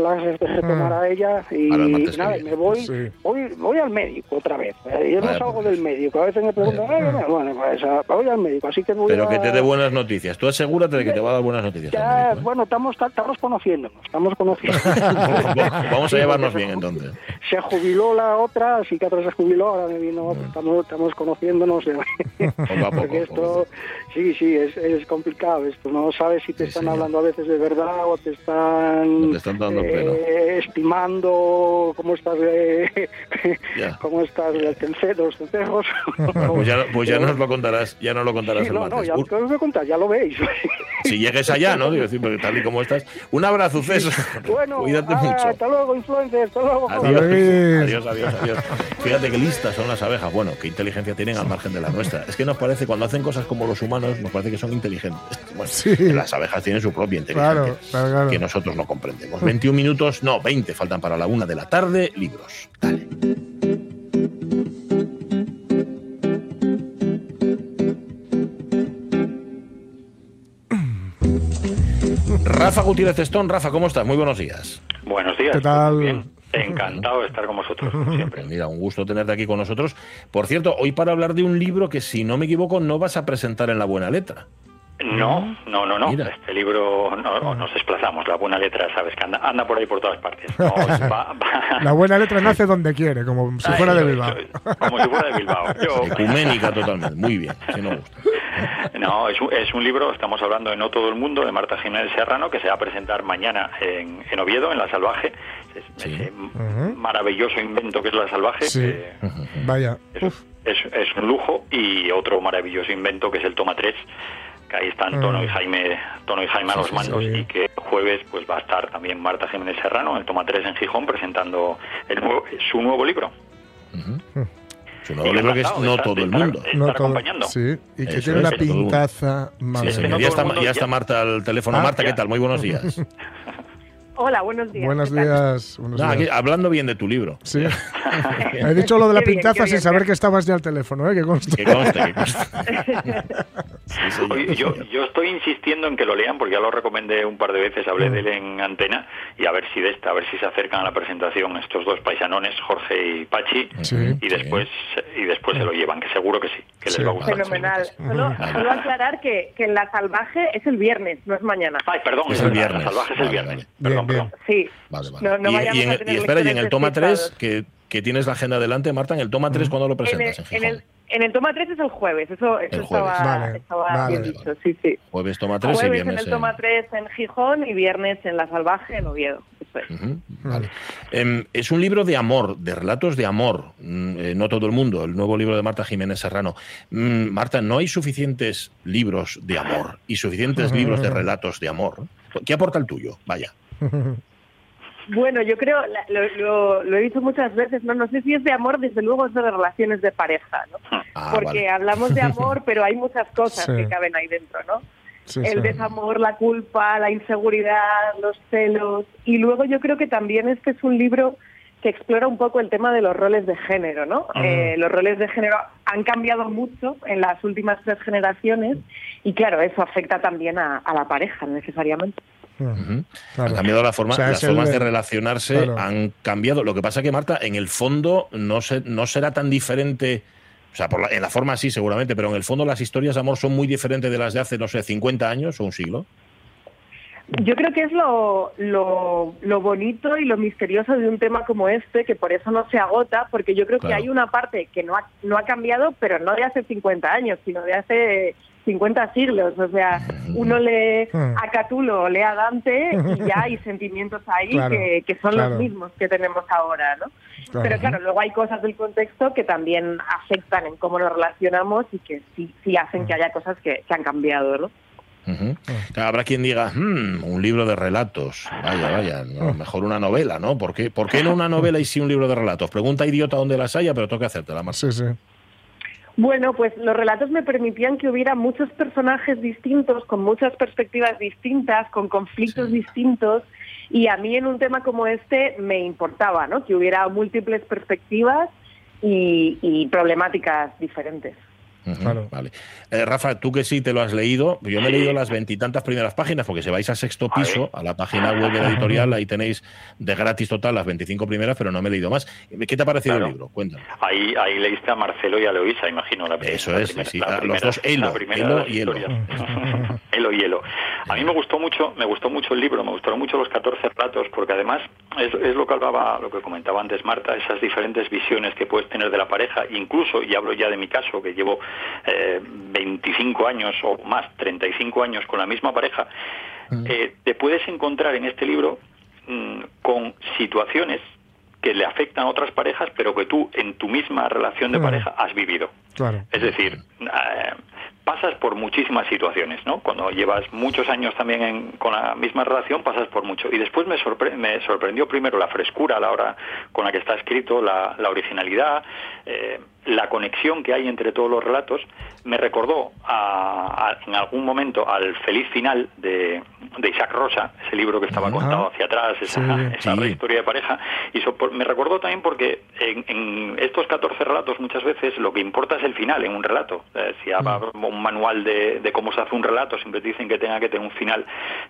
la retomará ella y nada, me voy, Sí. voy voy al médico otra vez. Eh, Yo no salgo por del médico, a veces me preguntan, "Eh, bueno, pues ah, voy al médico, así que voy Pero a... que te dé buenas noticias. Tú asegúrate de que te va a dar buenas noticias. Ya, médico, ¿eh? bueno, Bueno, estamos, estamos conociéndonos, estamos conociendo. Vamos a llevarnos bien entonces. se jubiló la otra, la psiquiatra se jubiló, ahora me vino, estamos, estamos conociéndonos. Poco a poco, Porque esto, sí, sí, es, es complicado esto, no sabes si te Sí, están señor. hablando a veces de verdad o te están, No te están dando eh, estimando cómo estás, eh, cómo estás de los. Bueno, pues ya, pues ya nos lo contarás, ya nos lo contarás Sí, el no, no, martes. ya Un- te lo voy a contar, ya lo veis. si llegues allá, ¿no? Digo, porque tal y como estás. Un abrazo, César. Bueno, Cuídate ah, mucho. hasta luego, influencer, hasta luego. Adiós. Adiós. adiós, adiós. Fíjate qué listas son las abejas. Bueno, qué inteligencia tienen al margen de la nuestra. Es que nos parece, cuando hacen cosas como los humanos, nos parece que son inteligentes. Bueno, Sí. las abejas tienen su propia inteligencia. Claro, claro, claro. Que nosotros no comprendemos. 21 minutos, no, 20 faltan para la una de la tarde. Libros. Dale. Rafa Gutiérrez Estón, Rafa, ¿cómo estás? Muy buenos días. Buenos días. ¿Qué tal? Muy bien. Encantado de estar con vosotros, como siempre. Mira, un gusto tenerte aquí con nosotros. Por cierto, hoy para hablar de un libro que, si no me equivoco, no vas a presentar en la buena letra. No, no, no, no. Mira. Este libro no, nos desplazamos. La buena letra, sabes, que anda, anda por ahí por todas partes. No, va- va- La buena letra nace donde quiere, como si Ay, fuera de Bilbao. Como si fuera de Bilbao. Yo- Ecuménica totalmente. Muy bien, si no gusta. No, es un, es un libro, estamos hablando de No todo el mundo, de Marta Jiménez Serrano, que se va a presentar mañana en, en Oviedo, en La Salvaje. Es- Sí. Ese maravilloso invento que es La Salvaje. Sí. que Vaya. es, Uf. es, es un lujo. Y otro maravilloso invento que es el Toma 3, que ahí están Tono y Jaime, Tono y Jaime a los sí, mandos. sí. Y que el jueves pues va a estar también Marta Jiménez Serrano, en el Toma 3 en Gijón, presentando el nuevo- su nuevo libro. Su nuevo libro que es No estar- todo el estar- mundo. No estar todo- acompañando. Sí, y que Eso tiene es, una pintaza. No ya, está, ya ya- está Marta al teléfono. Ah, Marta, ¿qué ya. tal? Muy buenos días. Hola, buenos días. Buenos días. buenos Nada, días. aquí, hablando bien de tu libro. Sí. He dicho lo de la Qué pintaza sin bien, saber que estabas ya al teléfono, ¿eh? Que conste. Que conste, que conste. Sí, señor, Oye, yo, estoy insistiendo en que lo lean porque ya lo recomendé un par de veces, hablé de él en antena y a ver si de esta, a ver si se acercan a la presentación estos dos paisanones, Jorge y Pachi, Sí. y después y después se lo llevan, que seguro que sí, que Sí. les va a gustar. Fenomenal. Solo, solo aclarar que, que en La Salvaje es el viernes, no es mañana. Ay, perdón, Es el viernes. La salvaje es el Vale, viernes. vale. Perdón, Perdón. Sí. Vale, vale. No, no y, y en, el- y espera, y en el toma 3, despistados. que, que tienes la agenda delante, Marta, en el toma 3, ¿cuándo lo En el, presentas? En, en, Gijón. el, en el toma 3 es el jueves, eso, eso El jueves. estaba, Vale, estaba vale, bien vale. dicho, sí, sí. Jueves toma 3 y Jueves viernes en el en- toma 3 en Gijón y viernes en La Salvaje en Oviedo. Es. Ujú, vale. Em, es un libro de amor, de relatos de amor. Mm, eh, no todo el mundo, el nuevo libro de Marta Jiménez Serrano. Mm, Marta, ¿no hay suficientes libros de amor y suficientes libros de relatos de amor? ¿Qué aporta el tuyo? Vaya. Bueno, yo creo, lo, lo- lo he dicho muchas veces, no, no sé si es de amor, desde luego es de relaciones de pareja, ¿no? Ah, Porque vale. hablamos de amor, pero hay muchas cosas Sí. que caben ahí dentro, ¿no? Sí, el sí. desamor, la culpa, la inseguridad, los celos. Y luego yo creo que también este es un libro que explora un poco el tema de los roles de género, ¿no? Eh, los roles de género han cambiado mucho en las últimas tres generaciones y claro, eso afecta también a, a la pareja necesariamente. Claro. Han cambiado la forma, O sea, las es el formas de de- relacionarse, Claro. han cambiado. Lo que pasa que, Marta, en el fondo no, se, no será tan diferente. O sea, por la- en la forma sí, seguramente, pero en el fondo las historias de amor son muy diferentes de las de hace, no sé, 50 años o un siglo. Yo creo que es lo, lo, lo bonito y lo misterioso de un tema como este, que por eso no se agota, porque yo creo Claro. que hay una parte que no ha, no ha cambiado, pero no de hace 50 años, sino de hace 50 siglos. O sea, uno lee Mm. a Catulo o lee a Dante y ya hay sentimientos ahí Claro, que, que son claro. los mismos que tenemos ahora, ¿no? Claro. Pero claro, luego hay cosas del contexto que también afectan en cómo nos relacionamos y que sí, sí hacen que haya cosas que, que han cambiado, ¿no? Claro, Habrá quien diga, "Hmm, un libro de relatos. Vaya, vaya, no, mejor una novela, ¿no? ¿Por qué, ¿Por qué no una novela y sí un libro de relatos? Pregunta idiota donde las haya, pero toca hacértela, Marta. Sí, sí. Bueno, pues los relatos me permitían que hubiera muchos personajes distintos, con muchas perspectivas distintas, con conflictos distintos, y a mí en un tema como este me importaba, ¿no? Que hubiera múltiples perspectivas y, y problemáticas diferentes. Claro. Vale. Eh, Rafa, tú que sí te lo has leído, yo me he leído las veintitantas primeras páginas, porque si vais a sexto piso, a la página web de la editorial, ahí tenéis de gratis total las 25 primeras, pero no me he leído más. ¿Qué te ha parecido Claro. el libro? Cuéntanos. Ahí, ahí leíste a Marcelo y a Eloisa, imagino. La, Eso la es, primera- sí, la a los dos Elo, Elo y Elo. Elo y Elo. A mí me gustó mucho, me gustó mucho el libro, me gustaron mucho los 14 relatos, porque además es, es lo que hablaba, lo que comentaba antes Marta, esas diferentes visiones que puedes tener de la pareja, incluso, y hablo ya de mi caso, que llevo eh, 25 años o más, 35 años con la misma pareja, eh, te puedes encontrar en este libro mm, con situaciones que le afectan a otras parejas, pero que tú en tu misma relación de Mm. pareja has vivido. Claro. Es decir, eh, pasas por muchísimas situaciones, ¿no? Cuando llevas muchos años también en- con la misma relación, pasas por mucho. Y después me, sorpre- me sorprendió primero la frescura a la hora con la que está escrito, la, la originalidad, eh, la conexión que hay entre todos los relatos. Me recordó a- a- en algún momento al feliz final de, de Isaac Rosa, ese libro que estaba contado hacia atrás, esa, Sí, esa sí. historia de pareja. Y so- me recordó también porque en, en estos 14 relatos muchas veces lo que importa es el final en un relato. Eh, si habrá un manual de, de cómo se hace un relato, siempre te dicen que tenga que tener un final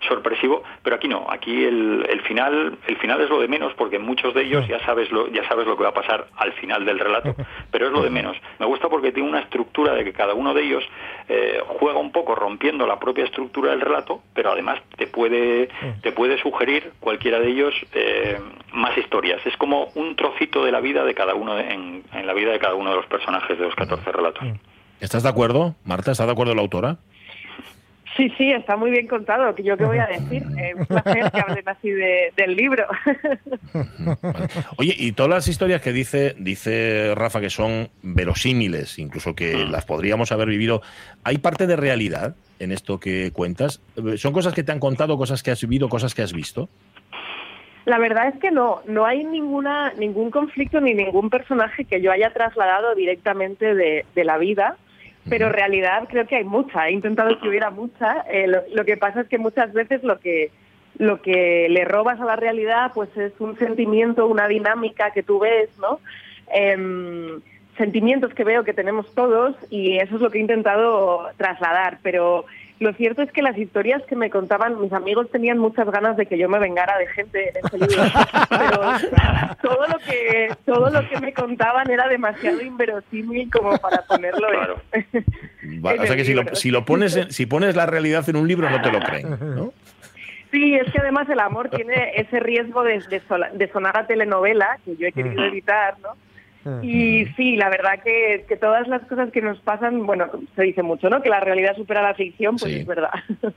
sorpresivo, pero aquí no. Aquí el, el final el final es lo de menos porque en muchos de ellos ya sabes lo ya sabes lo que va a pasar al final del relato, pero es lo de menos. Me gusta porque tiene una estructura de que cada uno de ellos eh, juega un poco rompiendo la propia estructura del relato, pero además te puede te puede sugerir cualquiera de ellos eh, más historias. Es como un trocito de la vida de cada uno de- en, en la vida de cada uno de los personajes de los 14 relatos. ¿Estás de acuerdo, Marta? ¿Está de acuerdo la autora? Sí, sí, está muy bien contado. ¿Yo qué voy a decir? Eh, un placer que hablen así de- del libro. Oye, y todas las historias que dice, dice Rafa que son verosímiles, incluso que las podríamos haber vivido, ¿hay parte de realidad en esto que cuentas? ¿Son cosas que te han contado, cosas que has vivido, cosas que has visto? La verdad es que no, no hay ninguna ningún conflicto ni ningún personaje que yo haya trasladado directamente de, de la vida, pero en realidad creo que hay mucha. He intentado que hubiera mucha. eh, lo, lo que pasa es que muchas veces lo que lo que le robas a la realidad pues es un sentimiento, una dinámica que tú ves, ¿no? Em, sentimientos que veo que tenemos todos y eso es lo que he intentado trasladar, pero lo cierto es que las historias que me contaban mis amigos tenían muchas ganas de que yo me vengara de gente en ese libro, pero todo lo que todo lo que me contaban era demasiado inverosímil como para ponerlo en- Va- En o sea que si lo, libro. si lo pones en- si pones la realidad en un libro no te lo creen, ¿no? Sí, es que además el amor tiene ese riesgo de, de sola- de sonar a telenovela, que yo he querido evitar, ¿no? Y sí, la verdad que, que todas las cosas que nos pasan, bueno, se dice mucho, ¿no? Que la realidad supera la ficción, pues es verdad.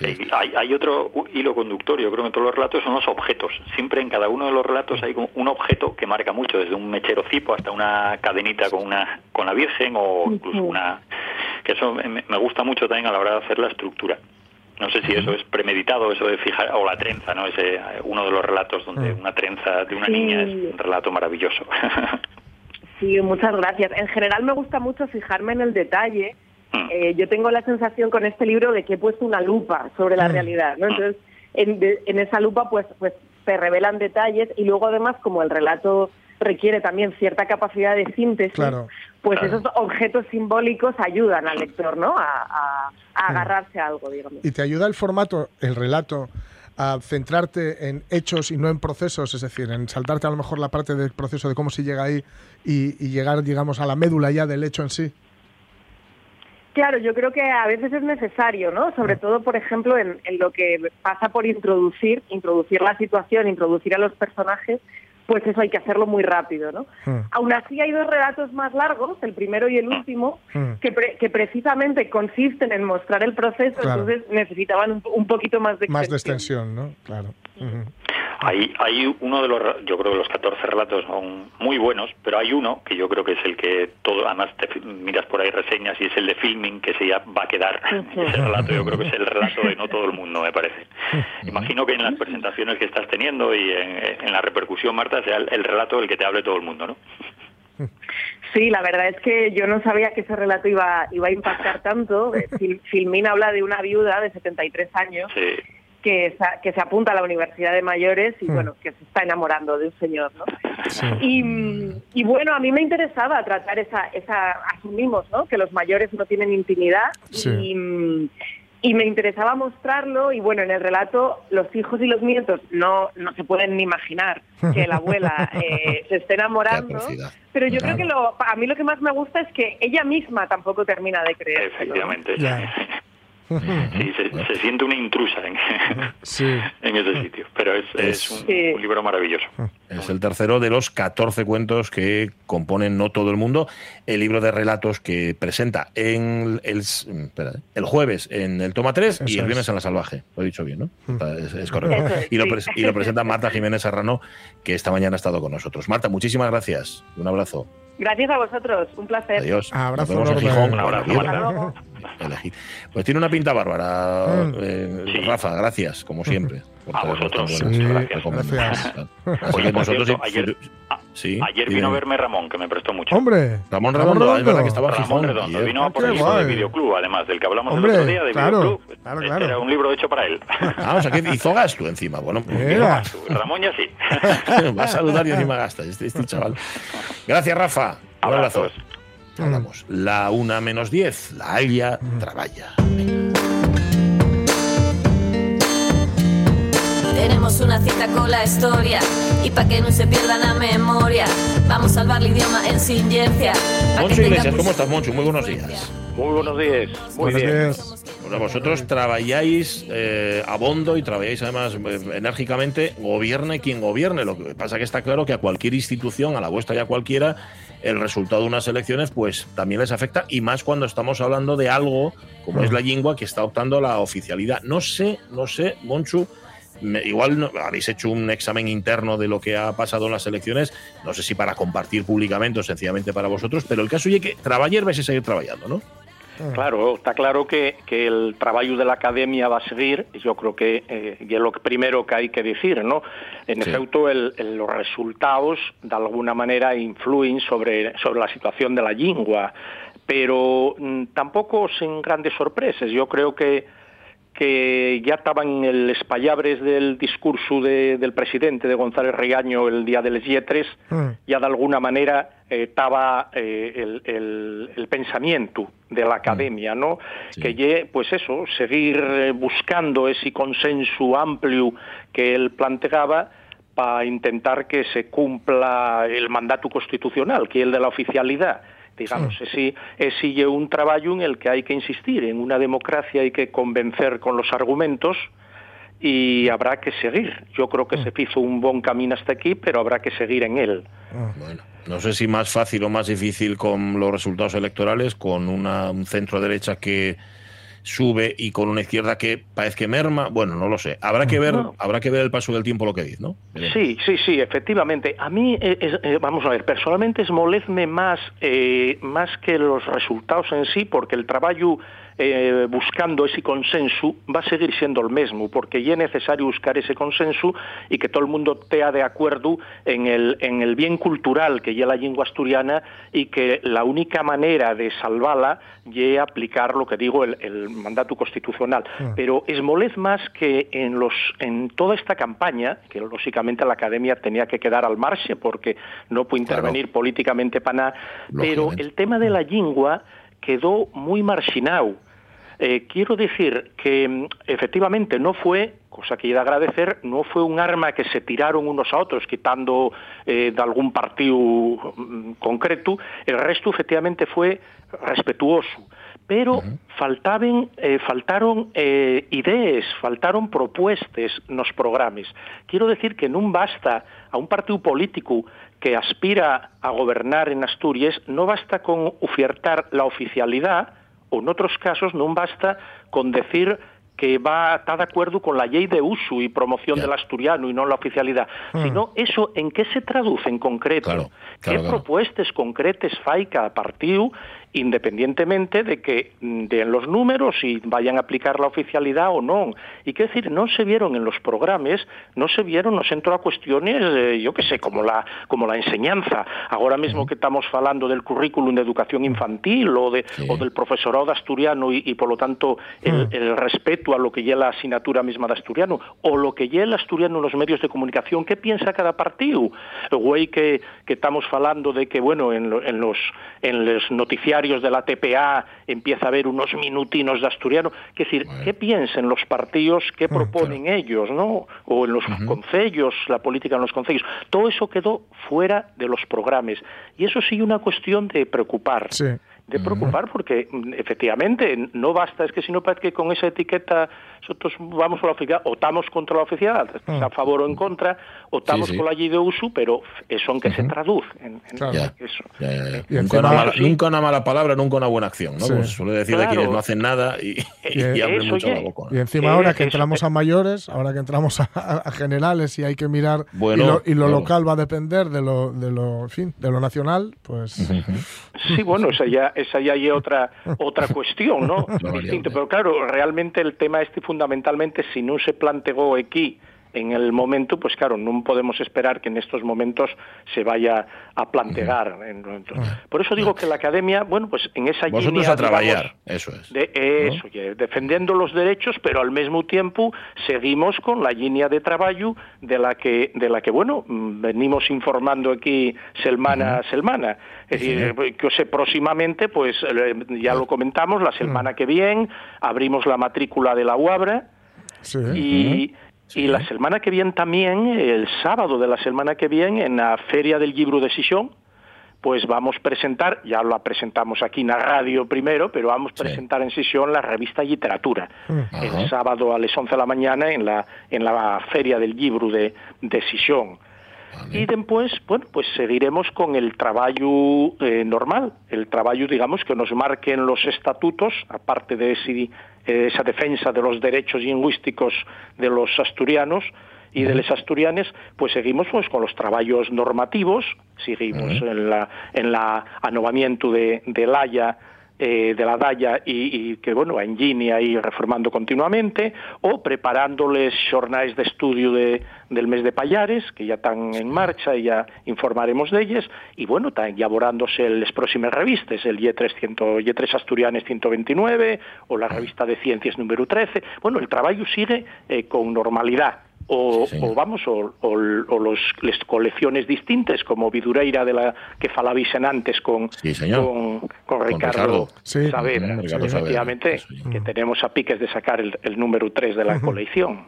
Y Hay, hay otro hilo conductor, yo creo que en todos los relatos son los objetos. Siempre en cada uno de los relatos hay un objeto que marca mucho, desde un mechero cipo hasta una cadenita con una con la Virgen o incluso una... que eso me, me gusta mucho también a la hora de hacer la estructura. No sé si eso es premeditado, eso de fijar, o la trenza, ¿no? Ese, eh, uno de los relatos donde una trenza de una Sí. niña es un relato maravilloso. Sí, muchas gracias. En general me gusta mucho fijarme en el detalle. Eh, yo tengo la sensación con este libro de que he puesto una lupa sobre la realidad, ¿no? Entonces, en, de- en esa lupa pues, pues se revelan detalles y luego además como el relato requiere también cierta capacidad de síntesis, Claro. pues Claro. esos objetos simbólicos ayudan al lector, ¿no? A, a- a agarrarse a algo, digamos. Y te ayuda el formato, el relato, a centrarte en hechos y no en procesos, es decir, en saltarte a lo mejor la parte del proceso de cómo se llega ahí y, y llegar, digamos, a la médula ya del hecho en sí. Claro, yo creo que a veces es necesario, ¿no? Sobre todo, por ejemplo, en, en lo que pasa por introducir, introducir la situación, introducir a los personajes, pues eso hay que hacerlo muy rápido, ¿no? Aún así hay dos relatos más largos, el primero y el último, que, pre- que precisamente consisten en mostrar el proceso, Claro. entonces necesitaban un, un poquito más de Más de extensión. extensión, ¿no? Claro. Hay, hay uno de los, yo creo que los 14 relatos son muy buenos, pero hay uno que yo creo que es el que todo, además te miras por ahí reseñas y es el de filming que se ya va a quedar. Ese relato yo creo que es el relato de no todo el mundo, me parece. Imagino que en las presentaciones que estás teniendo y en, en la repercusión, Marta, sea el, el relato del que te hable todo el mundo, ¿no? Sí, la verdad es que yo no sabía que ese relato iba, iba a impactar tanto. Fil- Filmín habla de una viuda de 73 años que, que se apunta a la Universidad de Mayores y, Hmm. bueno, que se está enamorando de un señor, ¿no? Y, mm, y, bueno, a mí me interesaba tratar esa, esa, asumimos, ¿no? Que los mayores no tienen intimidad Sí. y, mm, y me interesaba mostrarlo y bueno, en el relato los hijos y los nietos no, no se pueden ni imaginar que la abuela eh, se esté enamorando, pero yo creo que lo, a mí lo que más me gusta es que ella misma tampoco termina de creer. Efectivamente. Sí, se, se siente una intrusa en, Sí. en ese sitio. Pero es, es un, Sí. un libro maravilloso. Es el tercero de los 14 cuentos que componen No todo el mundo, el libro de relatos que presenta en el, espera, el jueves en el Toma 3 y el es. viernes en La Salvaje. Lo he dicho bien, ¿no? Está- Es, es correcto. Y, lo y lo presenta Marta Jiménez Serrano, que esta mañana ha estado con nosotros. Marta, muchísimas gracias. Un abrazo. Gracias a vosotros, un placer. Adiós. Abrazo Nos vemos en. Gijón. Un abrazo. Pues tiene una pinta bárbara, Mm. eh, Sí. Rafa, gracias, como siempre. por A vosotros. Sí, Gracias. recomendaciones. Así Oye, que nosotros cierto, ayer, sí, ayer vino a verme Ramón, que me prestó mucho. Hombre. Ramón Redondo, es verdad que estaba Ramón Redondo, vino a Ah, por el libro de. Videoclub, además, del que hablamos Hombre, el otro día, de claro, Videoclub. claro, Este claro. Era un libro hecho para él. Ah, o sea que hizo gasto encima. Bueno, pues Mira. Ramón ya sí. va a saludar y encima gasta este, este chaval. Gracias, Rafa. Un abrazo. Abrazos. Hablamos. La una menos 10, la Alia trabaja. Tenemos una cita con la historia y para que no se pierda la memoria, vamos a salvar el idioma en ciencia. Moncho Iglesias, ¿cómo estás, Moncho? Muy buenos días. Muy buenos días. Muy Buenos bien. días. Bueno, vosotros trabajáis eh, a bondo y trabajáis además eh, enérgicamente, gobierne quien gobierne. Lo que pasa que está claro que a cualquier institución, a la vuestra y a cualquiera, el resultado de unas elecciones pues también les afecta y más cuando estamos hablando de algo como es la lengua que está optando a la oficialidad. No sé, no sé, Monchu, igual habéis hecho un examen interno de lo que ha pasado en las elecciones, no sé si para compartir públicamente o sencillamente para vosotros, pero el caso es que trabajar vais a seguir trabajando, ¿no? Claro, está claro que, que el trabajo de la academia va a seguir, yo creo que eh, y es lo primero que hay que decir, ¿no? En Sí. efecto, el- el- los resultados de alguna manera influyen sobre, sobre la situación de la lengua, pero mm, tampoco sin grandes sorpresas. Yo creo que que ya estaban en el espallabres del discurso de- del presidente de González Riaño el día de les Yetres, Mm. ya de alguna manera eh, estaba eh, el, el- el pensamiento de la academia, ¿no? Que pues eso, seguir eh, buscando ese consenso amplio que él planteaba para intentar que se cumpla el mandato constitucional, que es el de la oficialidad. Digamos, ese lle un trabajo en el que hay que insistir. En una democracia hay que convencer con los argumentos y habrá que seguir. Yo creo que se hizo un buen camino hasta aquí, pero habrá que seguir en él. Bueno, no sé si más fácil o más difícil con los resultados electorales, con una, un centro derecha que sube y con una izquierda que parece que merma. Bueno, no lo sé. Habrá que ver, No. habrá que ver el paso del tiempo lo que dice, ¿no? Sí, sí, sí, efectivamente. A mí, eh, es- eh, vamos a ver, personalmente es molezme más, eh, más que los resultados en sí, porque el trabajo eh, buscando ese consenso va a seguir siendo el mismo, porque ya es necesario buscar ese consenso y que todo el mundo esté de acuerdo en el, en el bien cultural que ya la lengua asturiana y que la única manera de salvarla es aplicar lo que digo, el, el mandato constitucional. Pero es molez más que en, los, en toda esta campaña, que lógicamente la academia tenía que quedar al margen porque no puede intervenir políticamente para nada, pero el tema de la lengua quedó muy marginado. Eh, quiero decir que mm, efectivamente no fue, cosa que he de agradecer, no fue un arma que se tiraron unos a otros quitando eh, de algún partido mm, concreto, el resto efectivamente fue respetuoso. Pero faltaban, eh, faltaron eh, ideas, faltaron propuestas nos programas. Quiero decir que no basta a un partido político que aspira a gobernar en Asturias, no basta con ofertar la oficialidad, o en otros casos no basta con decir que va está de acuerdo con la ley de uso y promoción del asturiano y no la oficialidad, Mm. sino eso en qué se traduce en concreto, Claro, qué claro, propuestas concretas fai cada partido independientemente de que mm, den los números y vayan a aplicar la oficialidad o no. Y qué decir, no se vieron en los programas, no se vieron, no se entró a cuestiones, eh, yo qué sé, como la, como la enseñanza. Ahora mismo que estamos hablando del currículum de educación infantil o, de, o del profesorado de asturiano y, y, por lo tanto el, el respeto a lo que lle la asignatura mesma de asturiano o lo que lle el asturiano nos medios de comunicación, que piensa cada partido? Güey que, que estamos falando de que, bueno, en, lo, en, los, en los noticiarios de la TPA empieza a haber unos minutinos de asturiano. Que decir, ¿qué piensan los partidos, qué proponen ellos, no? O en los concellos, la política en los concellos. Todo eso quedó fuera de los programas. Y eso sí una cuestión de preocupar. Sí. De preocupar porque mm, efectivamente no basta, es que si no parece que con esa etiqueta nosotros vamos a la oficialidad, o estamos contra la oficialidad, a favor o en contra, o estamos Sí, sí. con la ley de uso, pero eso en que se traduce. En, en Ya. eso. Ya, ya, ya. Y Nunca, encima- una mala, Sí. nunca una mala palabra, nunca una buena acción, ¿no? Sí. Pues suele decir de Claro. quienes no hacen nada y, y Eh, abren eso mucho ya. la boca. Y encima Eh, ahora que eso- entramos a mayores, ahora que entramos a, a generales y hay que mirar Bueno, y lo, y lo claro. local va a depender de lo, de lo, en fin, de lo nacional, pues Sí, bueno, esa ya, esa ya hay otra, otra cuestión, ¿no? Distinto, pero claro, realmente el tema este fundamentalmente, si no se planteó aquí en el momento, pues claro, no podemos esperar que en estos momentos se vaya a plantear. Por eso digo que la academia, bueno, pues en esa Vosotros línea, a trabajar, digamos, eso es. de eso, que defendiendo los derechos, pero al mismo tiempo seguimos con la línea de trabajo de la que, de la que bueno, mm, venimos informando aquí semana a semana. Es decir, que o sea, próximamente, pues eh, ya lo comentamos, la semana que viene abrimos la matrícula de la UABRA sí. y, y la semana que viene también, el sábado de la semana que viene, en la Feria del Libro de pues vamos a presentar, ya la presentamos aquí en la radio primero, pero vamos a presentar en sesión la revista Literatura, el sábado a las 11 de la mañana en la, en la Feria del Libro de, de Sisión. Y después, bueno, pues seguiremos con el trabajo eh, normal, el trabajo, digamos, que nos marquen los estatutos, aparte de ese- eh, esa defensa de los derechos lingüísticos de los asturianos y de los asturianes, pues seguimos pues con los trabajos normativos, seguimos en la en la anovamiento de, de la Haya, eh, de la Daya y, y que, bueno, en Gini ahí reformando continuamente, o preparándoles jornales de estudio de, del mes de Payares, que ya están en marcha y ya informaremos de ellas, y bueno, están elaborándose las próximas revistas, el Y3, 100 Y3 Asturianes 129, o la revista de Ciencias número 13. Bueno, el trabajo sigue eh, con normalidad. O, o vamos, o, o, o los, les colecciones distintas, como Vidureira de la que falabisen antes con, señor. con, con Con Ricardo, Ricardo. Sí. Saavedra, efectivamente, que tenemos a piques de sacar el, el número 3 de la colección.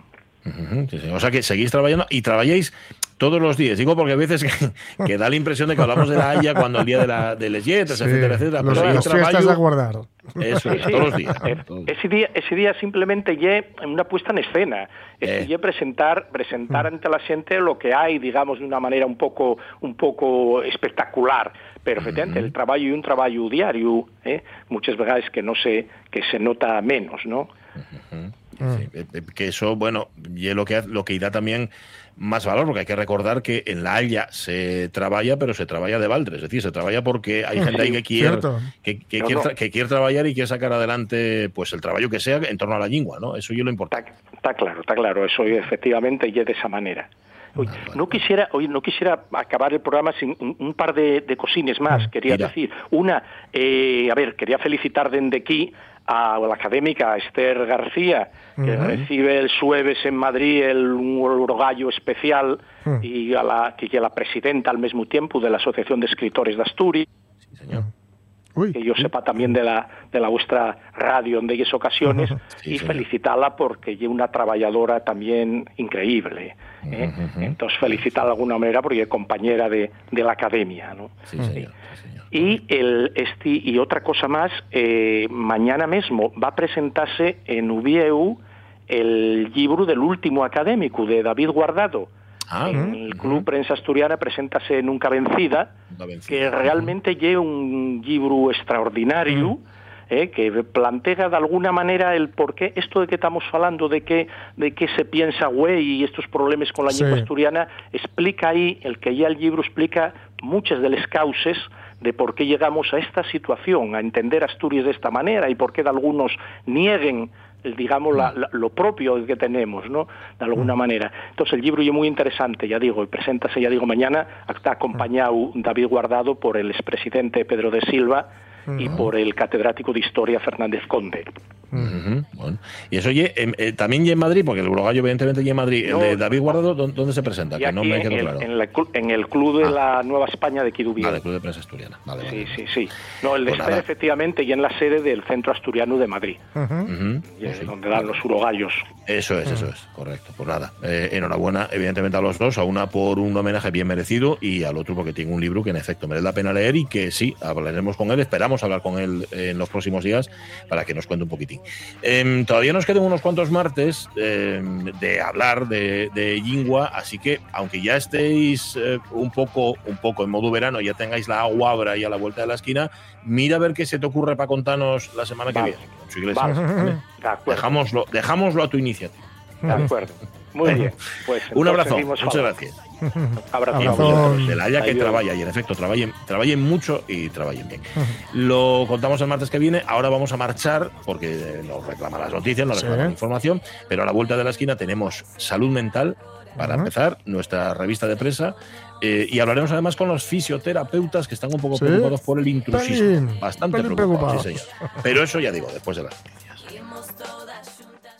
Sí, sí. O sea que seguís trabajando y trabajáis todos los días. Digo porque a veces que, que da la impresión de que hablamos de la Haya cuando el día de, la, de les Yetres, Sí, etcétera, etcétera. los- pero fiestas trabajo- a guardar. Eso es, Sí, todos los días. eh, Ese día, ese día simplemente lle una puesta en escena. Ese Eh. lle presentar, presentar ante la gente lo que hay, digamos, de una manera un poco, un poco espectacular. Pero efectivamente, el trabajo y un trabajo diario, eh, muchas veces que no se, que se nota menos, ¿no? Eh, eh, que eso, bueno, y es lo que, lo que irá también más valor, porque hay que recordar que en la Haya se trabaja, pero se trabaja de balde, es decir, se trabaja porque hay gente ahí que quiere, que, que No, quiere, no. que quiere trabajar y quiere sacar adelante pues el trabajo que sea en torno a la lengua, ¿no? Eso yo lo importante. Está, está claro, está claro, eso efectivamente y es de esa manera. No quisiera, oye, no quisiera acabar el programa sin un, un par de, de cosines más, quería Mira. decir. Una, eh, a ver, quería felicitar desde aquí a la académica Esther García, que recibe el jueves en Madrid el, un Orogallo especial Mm. y a la, que la presidenta al mismo tiempo de la Asociación de Escritores de Asturias Sí, señor. Uy, que yo sepa también de la de la vuestra radio en aquellas ocasiones Sí, y felicitarla porque es una trabajadora también increíble. ¿eh? Entonces felicitarla de alguna manera porque es compañera de, de la academia. ¿no? Sí, señor. sí, señor. Y, el, este, y otra cosa más, eh, mañana mismo va a presentarse en UBIEU el libro del último académico de David Guardado. Ah, en el Club Prensa Asturiana preséntase Nunca Vencida, Vencida. que realmente lleva un libro extraordinario eh, que plantea de alguna manera el por qué esto de que estamos hablando de que de que se piensa güey y estos problemas con la Sí. lengua asturiana explica ahí el que ya el libro explica muchas de las causas de por qué llegamos a esta situación, a entender Asturias de esta manera y por qué de algunos nieguen digamos la- la- lo propio que tenemos, ¿no? De alguna manera. Entonces el libro es muy interesante, ya digo, y preséntase, ya digo, mañana está acompañado David Guardado por el expresidente Pedro de Silva y por el catedrático de Historia Fernández Conde. Bueno. Y eso oye, em, eh, también y en Madrid, porque el Urogallo evidentemente y en Madrid. No, el de David Guardado, ¿dó- ¿dónde se presenta? Y Que no aquí me en, quedó el- claro. en la en el Club de la Nueva España de Quirubiel. Vale, Club de Prensa Asturiana. Vale, vale. Sí, sí, sí. No, el de Pues efectivamente, y en la sede del Centro Asturiano de Madrid, Ujú. y es donde dan los urogallos. Eso es, eso es, correcto. Pues nada, eh, enhorabuena, evidentemente, a los dos, a una por un homenaje bien merecido y al otro porque tiene un libro que en efecto merece la pena leer y que sí, hablaremos con él, esperamos hablar con él en los próximos días para que nos cuente un poquitín. Em, todavía nos quedan unos cuantos martes em, de hablar de, de Yingua, así que aunque ya estéis eh, un poco un poco en modo verano, ya tengáis la agua abra ahí a la vuelta de la esquina, mira a ver qué se te ocurre para contarnos la semana Vale. que viene. Dejámoslo, dejámoslo a tu iniciativa. De acuerdo. Muy bien. Pues Un abrazo, muchas gracias. Abrazo. Abrazón. De la haya que Adiós. trabaja y en efecto trabajen, trabajen mucho y trabajen bien. Lo contamos el martes que viene. Ahora vamos a marchar porque nos reclaman las noticias, nos Sí. reclaman la información. Pero a la vuelta de la esquina tenemos salud mental para empezar, nuestra revista de prensa. eh, y hablaremos además con los fisioterapeutas que están un poco Sí. preocupados por el intrusismo. Bastante preocupados, sí, preocupados. señor. Pero eso ya digo, después de las.